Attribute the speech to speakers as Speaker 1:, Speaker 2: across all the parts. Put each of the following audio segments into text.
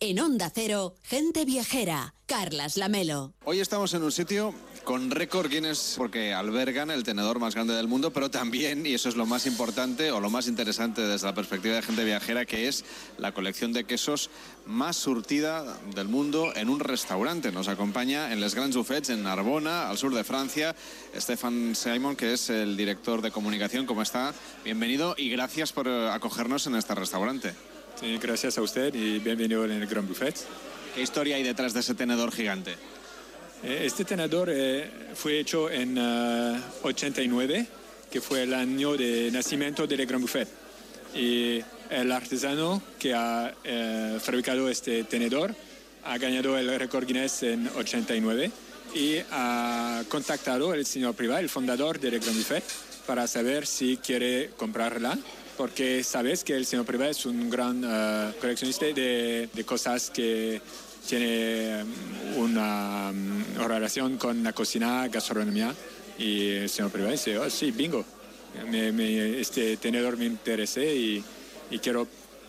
Speaker 1: En Onda Cero, gente viajera. Carlas Lamelo.
Speaker 2: Hoy estamos en un sitio con récord Guinness porque albergan el tenedor más grande del mundo, pero también, y eso es lo más importante o lo más interesante desde la perspectiva de gente viajera, que es la colección de quesos más surtida del mundo en un restaurante. Nos acompaña en Les Grands Buffets en Narbona, al sur de Francia, Stefan Simon, que es el director de comunicación. ¿Cómo está? Bienvenido y gracias por eh, acogernos en este restaurante.
Speaker 3: Sí, gracias a usted y bienvenido en el Grand Buffet.
Speaker 2: ¿Qué historia hay detrás de ese tenedor gigante?
Speaker 3: Eh, Este tenedor eh, fue hecho en eh, 89, que fue el año de nacimiento del Grand Buffet. Y el artesano que ha eh, fabricado este tenedor ha ganado el récord Guinness en 89 y ha contactado al señor Privat, el fundador del Grand Buffet, para saber si quiere comprarla porque sabes que el señor Privat es un gran eh, coleccionista de, de cosas que tiene um, una um, relación con la cocina, gastronomía. Y el señor Privat dice, oh, sí, bingo, me- me- este tenedor me interesa y, y quiero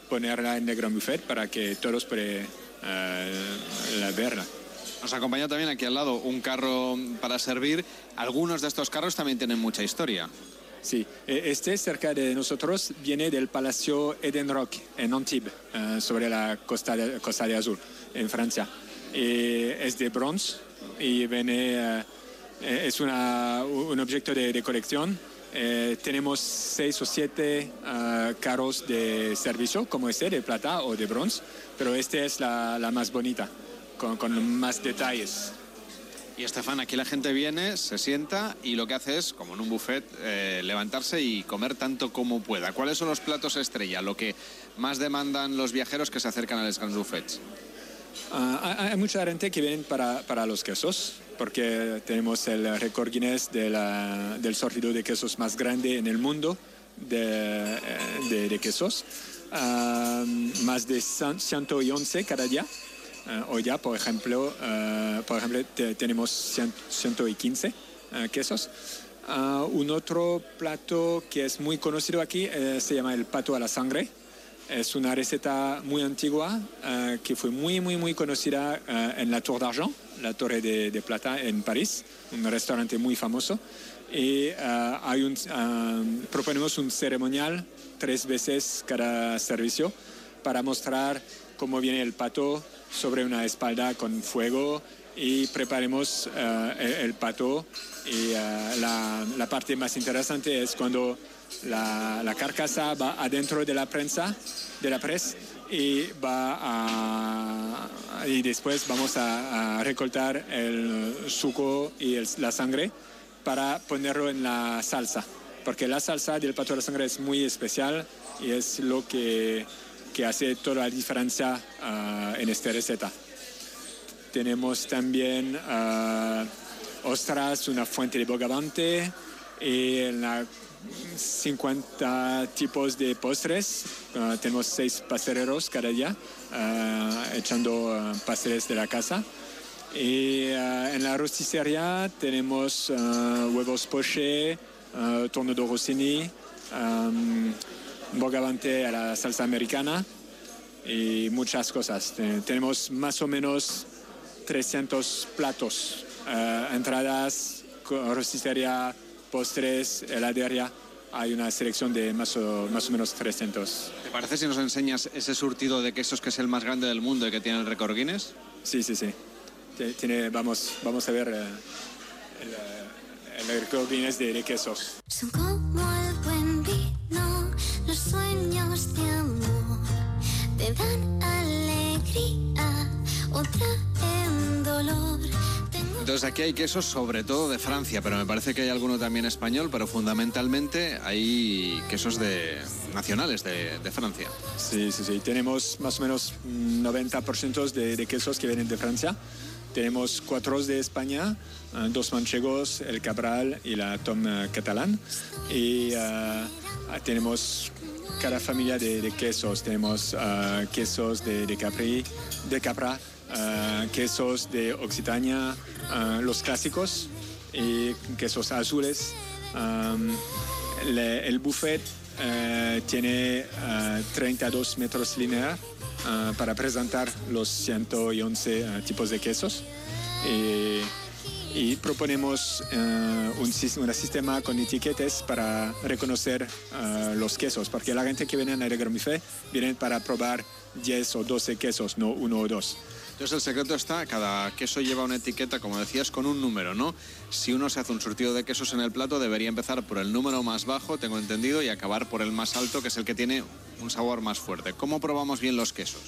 Speaker 3: ponerla en el Gran Buffet para que todos puedan eh, la verla.
Speaker 2: Nos acompaña también aquí al lado un carro para servir. Algunos de estos carros también tienen mucha historia.
Speaker 3: Sí, eh, este cerca de nosotros viene del Palacio Eden Rock en Antibes, eh, sobre la costa de, costa Azul, en Francia. Y es de bronce y viene, eh, eh, es una- un objeto de, colección. Eh, tenemos seis o siete eh, carros de servicio, como este, de plata o de bronce, pero esta es la, más bonita, con más detalles.
Speaker 2: Y Estefan, aquí la gente viene, se sienta y lo que hace es, como en un buffet, eh, levantarse y comer tanto como pueda. ¿Cuáles son los platos estrella? Lo que más demandan los viajeros que se acercan a los Grands Buffets.
Speaker 3: Ah, hay, mucha gente que viene para, los quesos, porque tenemos el récord Guinness de del sortido de quesos más grande en el mundo de, eh, de- quesos. Ah, más de 100 111 cada día. Hoy ya, por ejemplo, ah, por ejemplo te- tenemos 100 115 ah, quesos. Ah, un otro plato que es muy conocido aquí eh, se llama el pato a la sangre. Es una receta muy antigua eh, que fue muy, muy, muy conocida eh, en la Tour d'Argent, la Torre de, Plata en París, un restaurante muy famoso. Y eh, hay un, eh, proponemos un ceremonial tres veces cada servicio para mostrar cómo viene el pato sobre una espalda con fuego y preparemos eh, el, pato. Y eh, la, la parte más interesante es cuando la, la carcasa va adentro de la prensa, de la presa, y va y después vamos a, a recortar el suco y la sangre para ponerlo en la salsa, porque la salsa del pato de la sangre es muy especial y es lo que, que hace toda la diferencia ah, en esta receta. Tenemos también ah, ostras, una fuente de bogavante y en la 50 tipos de postres. Ah, tenemos seis pasteleros cada día echando pasteles de la casa. Y en la rosticería tenemos huevos poché, torno de rossini, bogavante a la salsa americana y muchas cosas. Te- tenemos más o menos 300 platos, eh, entradas, rosticería, postres, heladería. Hay una selección de más o, más o menos 300.
Speaker 2: ¿Te parece si nos enseñas ese surtido de quesos que es el más grande del mundo y que tiene el récord Guinness?
Speaker 3: Sí, sí, sí. Tiene, vamos, vamos a ver eh, el, eh, el récord Guinness de, de quesos.
Speaker 4: Los sueños de amor te dan alegría o traen dolor.
Speaker 2: Entonces aquí hay quesos sobre todo de Francia, pero me parece que hay alguno también español, pero fundamentalmente hay quesos de nacionales de, de Francia.
Speaker 3: Sí, sí, sí. Tenemos más o menos mm, 90% de, de quesos que vienen de Francia. Tenemos cuatro de España, eh, dos manchegos, el Cabral y la Tom eh, catalán. Y eh, tenemos cada familia de, quesos. Tenemos eh, quesos de, de Capri, de Capra, eh, quesos de Occitania, los clásicos y quesos azules. Le- el buffet eh, tiene eh, 32 metros lineales ah, para presentar los 111 ah, tipos de quesos. Y proponemos ah, un, un sistema con etiquetas para reconocer ah, los quesos, porque la gente que viene a Buffet viene para probar 10 o 12 quesos, no uno o dos.
Speaker 2: Entonces el secreto está, cada queso lleva una etiqueta, como decías, con un número, ¿no? Si uno se hace un surtido de quesos en el plato, debería empezar por el número más bajo, tengo entendido, y acabar por el más alto, que es el que tiene un sabor más fuerte. ¿Cómo probamos bien los quesos?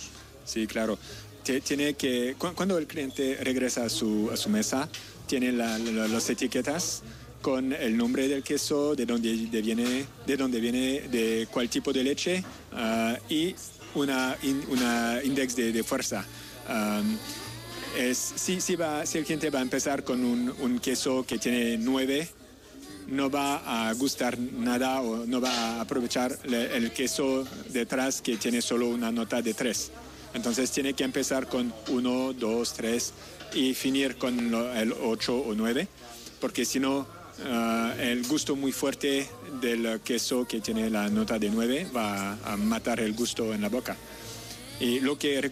Speaker 3: Sí, claro. Tie- Tiene que, cu- cuando el cliente regresa a su, a su mesa, tiene la- la- las etiquetas con el nombre del queso, de dónde de viene, de dónde viene, de cuál tipo de leche ah, y una, in- una index de, fuerza. Es, si, si, va, si el cliente va a empezar con un, un queso que tiene 9, no va a gustar nada o no va a aprovechar el queso detrás que tiene solo una nota de 3. Entonces tiene que empezar con 1, 2, 3 y finir con el 8 o 9, porque si no, ah, el gusto muy fuerte del queso que tiene la nota de 9 va a matar el gusto en la boca. Y lo que, eh,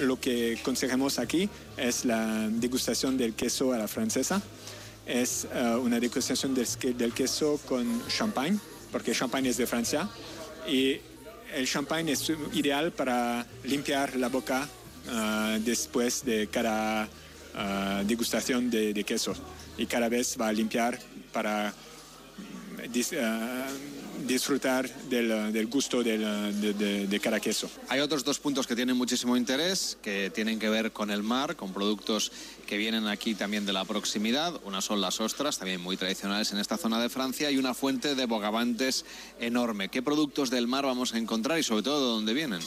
Speaker 3: lo que aconsejamos aquí es la degustación del queso a la francesa. Es eh, una degustación del, del queso con champagne, porque champagne es de Francia. Y el champagne es ideal para limpiar la boca eh, después de cada eh, degustación de, queso. Y cada vez va a limpiar para dis- eh, disfrutar del, del gusto del, de- de- de cada queso.
Speaker 2: Hay otros dos puntos que tienen muchísimo interés, que tienen que ver con el mar, con productos que vienen aquí también de la proximidad. Una son las ostras, también muy tradicionales en esta zona de Francia, y una fuente de bogavantes enorme. ¿Qué productos del mar vamos a encontrar y sobre todo de dónde vienen?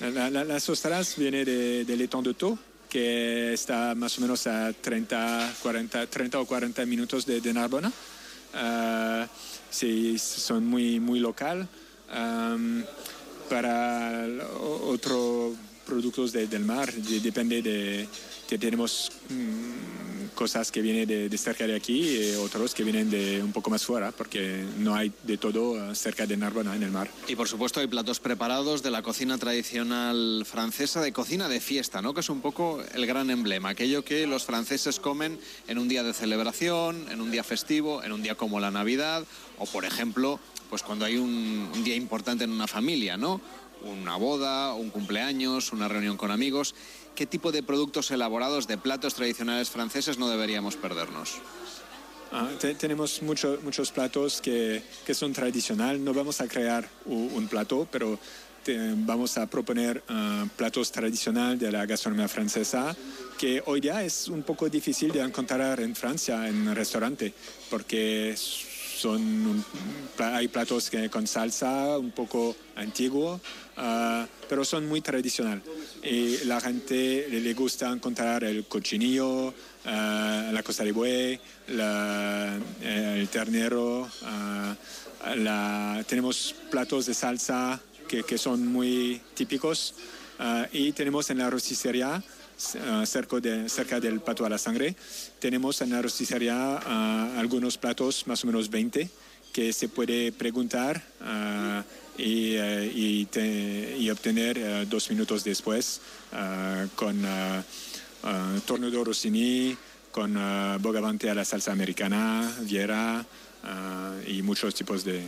Speaker 3: La- la- las ostras vienen de, del étang de Thau, que está más o menos a 30, 40, 30 o 40 minutos de, de Narbona. Ah, sí, son muy, muy local. Am, para otros productos de- del mar, de- depende de que tenemos mm, cosas que vienen de, de cerca de aquí y otros que vienen de un poco más fuera, porque no hay de todo ah, cerca de Narbona en el mar.
Speaker 2: Y por supuesto hay platos preparados de la cocina tradicional francesa, de cocina de fiesta, ¿no? Que es un poco el gran emblema, aquello que los franceses comen en un día de celebración, en un día festivo, en un día como la Navidad, o por ejemplo, pues cuando hay un, un día importante en una familia, ¿no? Una boda, un cumpleaños, una reunión con amigos. ¿Qué tipo de productos elaborados de platos tradicionales franceses no deberíamos perdernos?
Speaker 3: Ah, te- tenemos mucho- muchos platos que, que son tradicionales. No vamos a crear un, plato, pero vamos a proponer ah, platos tradicionales de la gastronomía francesa que hoy día es un poco difícil de encontrar en Francia en restaurante porque son hay platos que con salsa un poco antiguo ah, pero son muy tradicional. Y la gente le, gusta encontrar el cochinillo ah, la costa de buey eh, el ternero ah, tenemos platos de salsa que, que son muy típicos y tenemos en la rosticería cerca, de- cerca del pato a la sangre. Tenemos en la rosticería uh, algunos platos, más o menos 20, que se puede preguntar uh, y, y te- y obtener dos minutos después con uh, tornado rossini, con bogavante a la salsa americana, viera y muchos tipos de,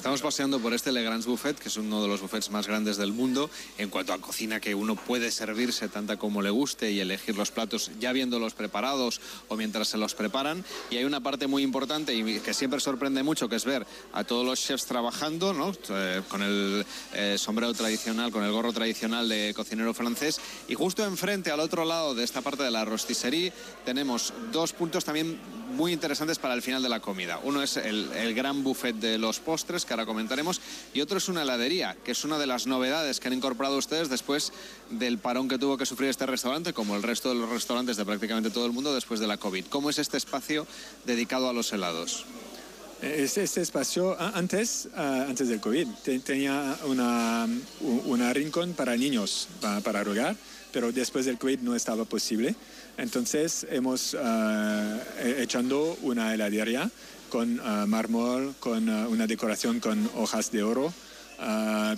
Speaker 2: Estamos paseando por este Le Grand Buffet, que es uno de los buffets más grandes del mundo en cuanto a cocina, que uno puede servirse tanta como le guste y elegir los platos ya viéndolos preparados o mientras se los preparan. Y hay una parte muy importante y que siempre sorprende mucho, que es ver a todos los chefs trabajando, ¿no? Eh, con el eh, sombrero tradicional, con el gorro tradicional de cocinero francés. Y justo enfrente, al otro lado de esta parte de la rosticería, tenemos dos puntos también muy interesantes para el final de la comida. Uno es el, el gran buffet de los postres, que ahora comentaremos, y otro es una heladería, que es una de las novedades que han incorporado ustedes después del parón que tuvo que sufrir este restaurante, como el resto de los restaurantes de prácticamente todo el mundo después de la COVID. ¿Cómo es este espacio dedicado a los helados?
Speaker 3: Este, este espacio, antes, antes del COVID, te- tenía una, una rincón para niños, pa- para jugar, pero después del COVID no estaba posible. Entonces hemos ah, echando una heladería con ah, mármol, con ah, una decoración con hojas de oro,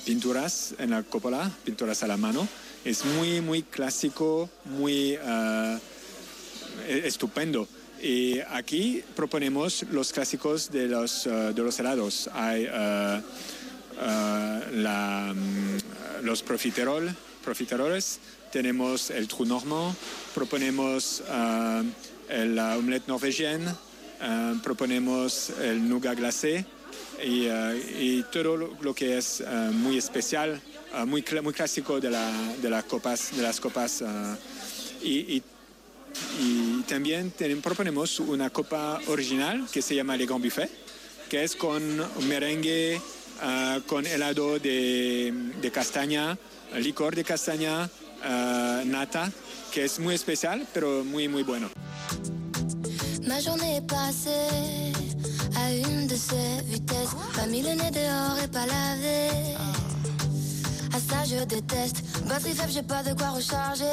Speaker 3: pinturas en la cúpula, pinturas a la mano. Es muy, muy clásico, muy e- estupendo. Y aquí proponemos los clásicos de los, de los helados. Hay ah, la, mm, los profiterol, profiteroles, tenemos el trou normand, proponemos el la omelette norvégienne, ah, proponemos el nougat glacé y, ah, y todo lo, lo que es muy especial, muy, cl- muy clásico de, la, de, las copas, de las copas. y, y y también proponemos una copa original que se llama Le Grand Buffet, que es con merengue, con helado de, de castaña, licor de castaña, ah, nata, que es muy especial, pero muy, muy bueno.
Speaker 4: Ma journée est passée à une de ces vitesses. Pas mis le nez dehors et pas lavé. À ça je déteste. Batterie faible, j'ai pas de quoi recharger.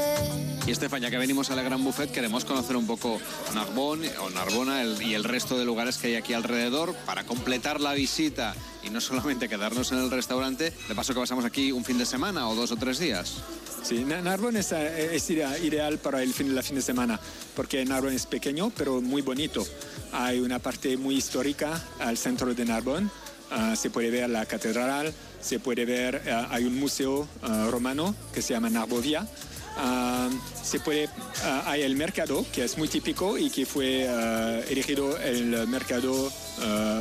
Speaker 2: Y Estefan, ya que venimos al Gran Buffet, queremos conocer un poco Narbonne o Narbona el- y el resto de lugares que hay aquí alrededor para completar la visita y no solamente quedarnos en el restaurante. De paso que pasamos aquí un fin de semana o dos o tres días.
Speaker 3: Sí, Na- Narbonne es, eh, es idea- ideal para el fin, la fin de semana, porque Narbonne es pequeño, pero muy bonito. Hay una parte muy histórica al centro de Narbonne. Ah, se puede ver la catedral, se puede ver, ah, hay un museo ah, romano que se llama Narbovia. Ah, se puede, ah, hay el mercado, que es muy típico y que fue elegido el mercado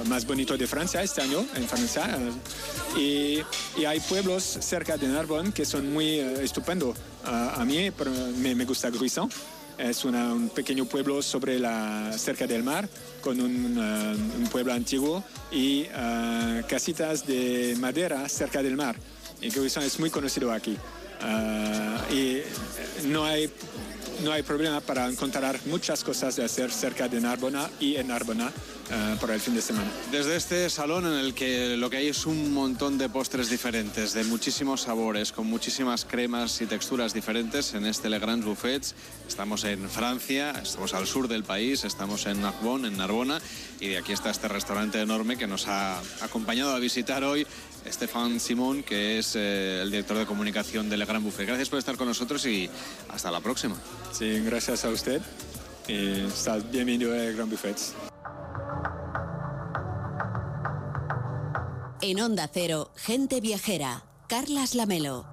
Speaker 3: más bonito de Francia este año, en Francia. y, hay pueblos cerca de Narbonne que son muy eh, estupendos. Ah, a mí me, me gusta Gruissan. Es un pequeño pueblo sobre la, cerca del mar, con un, eh, pueblo antiguo y eh, casitas de madera cerca del mar. Y Gruissan es muy conocido aquí. Ah, y eh, no hay, no hay problema para encontrar muchas cosas de hacer cerca de Narbona y en Narbona eh, para el fin de semana.
Speaker 2: Desde este salón en el que lo que hay es un montón de postres diferentes, de muchísimos sabores, con muchísimas cremas y texturas diferentes en este Le Grand Buffets. Estamos en Francia, estamos al sur del país, estamos en Narbonne, en Narbona, y de aquí está este restaurante enorme que nos ha acompañado a visitar hoy Estefan Simón, que es eh, el director de comunicación de Le Grand Buffet. Gracias por estar con nosotros y hasta la próxima.
Speaker 3: Sí, gracias a usted. Y estás bienvenido a Grand Buffets.
Speaker 1: En Onda Cero, gente viajera. Carlas Lamelo.